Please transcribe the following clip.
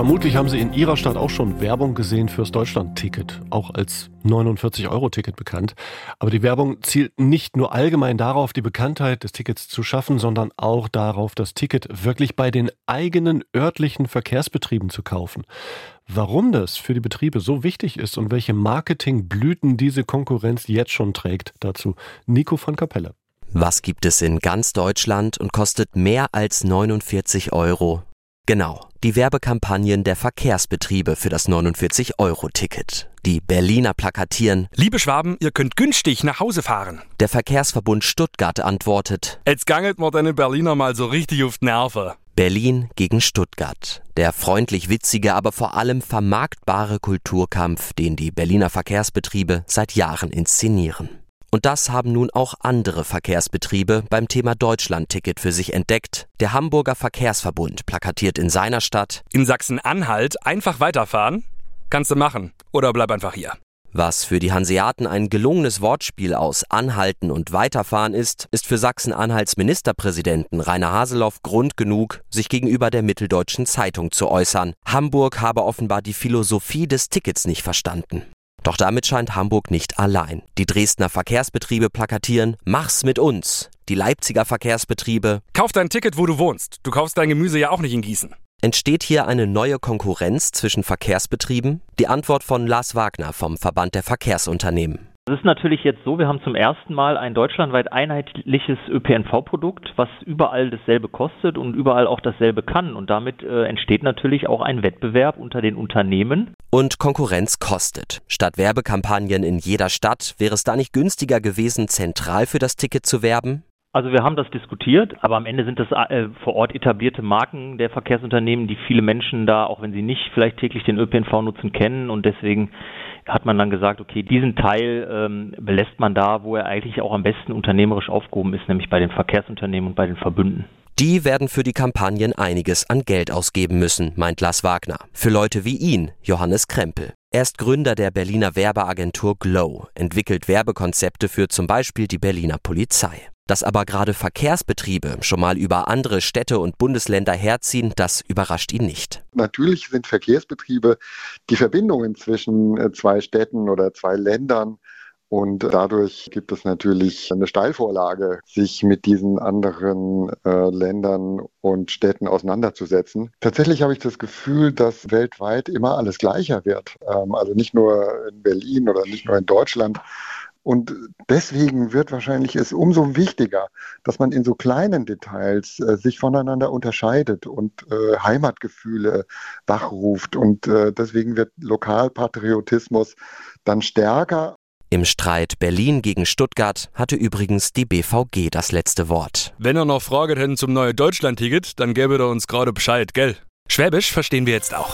Vermutlich haben Sie in Ihrer Stadt auch schon Werbung gesehen fürs Deutschland-Ticket, auch als 49-Euro-Ticket bekannt. Aber die Werbung zielt nicht nur allgemein darauf, die Bekanntheit des Tickets zu schaffen, sondern auch darauf, das Ticket wirklich bei den eigenen örtlichen Verkehrsbetrieben zu kaufen. Warum das für die Betriebe so wichtig ist und welche Marketingblüten diese Konkurrenz jetzt schon trägt, dazu Nico von Kapelle. Was gibt es in ganz Deutschland und kostet mehr als 49 Euro? Genau, die Werbekampagnen der Verkehrsbetriebe für das 49-Euro-Ticket. Die Berliner plakatieren. Liebe Schwaben, ihr könnt günstig nach Hause fahren. Der Verkehrsverbund Stuttgart antwortet. Jetzt gangelt mir deine Berliner mal so richtig auf die Nerven. Berlin gegen Stuttgart. Der freundlich witzige, aber vor allem vermarktbare Kulturkampf, den die Berliner Verkehrsbetriebe seit Jahren inszenieren. Und das haben nun auch andere Verkehrsbetriebe beim Thema Deutschlandticket für sich entdeckt. Der Hamburger Verkehrsverbund plakatiert in seiner Stadt In Sachsen-Anhalt einfach weiterfahren? Kannst du machen. Oder bleib einfach hier. Was für die Hanseaten ein gelungenes Wortspiel aus Anhalten und Weiterfahren ist, ist für Sachsen-Anhalts Ministerpräsidenten Rainer Haseloff Grund genug, sich gegenüber der Mitteldeutschen Zeitung zu äußern. Hamburg habe offenbar die Philosophie des Tickets nicht verstanden. Doch damit scheint Hamburg nicht allein. Die Dresdner Verkehrsbetriebe plakatieren Mach's mit uns. Die Leipziger Verkehrsbetriebe Kauf dein Ticket, wo du wohnst. Du kaufst dein Gemüse ja auch nicht in Gießen. Entsteht hier eine neue Konkurrenz zwischen Verkehrsbetrieben? Die Antwort von Lars Wagner vom Verband der Verkehrsunternehmen. Es ist natürlich jetzt so, wir haben zum ersten Mal ein deutschlandweit einheitliches ÖPNV-Produkt, was überall dasselbe kostet und überall auch dasselbe kann. Und damit äh, entsteht natürlich auch ein Wettbewerb unter den Unternehmen. Und Konkurrenz kostet. Statt Werbekampagnen in jeder Stadt wäre es da nicht günstiger gewesen, zentral für das Ticket zu werben? Also wir haben das diskutiert, aber am Ende sind das äh, vor Ort etablierte Marken der Verkehrsunternehmen, die viele Menschen da, auch wenn sie nicht vielleicht täglich den ÖPNV nutzen, kennen und deswegen hat man dann gesagt, okay, diesen Teil ähm, belässt man da, wo er eigentlich auch am besten unternehmerisch aufgehoben ist, nämlich bei den Verkehrsunternehmen und bei den Verbünden. Die werden für die Kampagnen einiges an Geld ausgeben müssen, meint Lars Wagner. Für Leute wie ihn, Johannes Krempel. Er ist Gründer der Berliner Werbeagentur Glow, entwickelt Werbekonzepte für zum Beispiel die Berliner Polizei. Dass aber gerade Verkehrsbetriebe schon mal über andere Städte und Bundesländer herziehen, das überrascht ihn nicht. Natürlich sind Verkehrsbetriebe die Verbindungen zwischen äh, zwei Städten oder zwei Ländern. Und dadurch gibt es natürlich eine Steilvorlage, sich mit diesen anderen äh, Ländern und Städten auseinanderzusetzen. Tatsächlich habe ich das Gefühl, dass weltweit immer alles gleicher wird. Ähm, also nicht nur in Berlin oder nicht nur in Deutschland, und deswegen wird wahrscheinlich es umso wichtiger, dass man in so kleinen Details äh, sich voneinander unterscheidet und äh, Heimatgefühle wachruft. Und äh, deswegen wird Lokalpatriotismus dann stärker. Im Streit Berlin gegen Stuttgart hatte übrigens die BVG das letzte Wort. Wenn ihr noch Fragen hätten zum neuen Deutschland-Ticket, dann gäbe ihr uns gerade Bescheid, gell? Schwäbisch verstehen wir jetzt auch.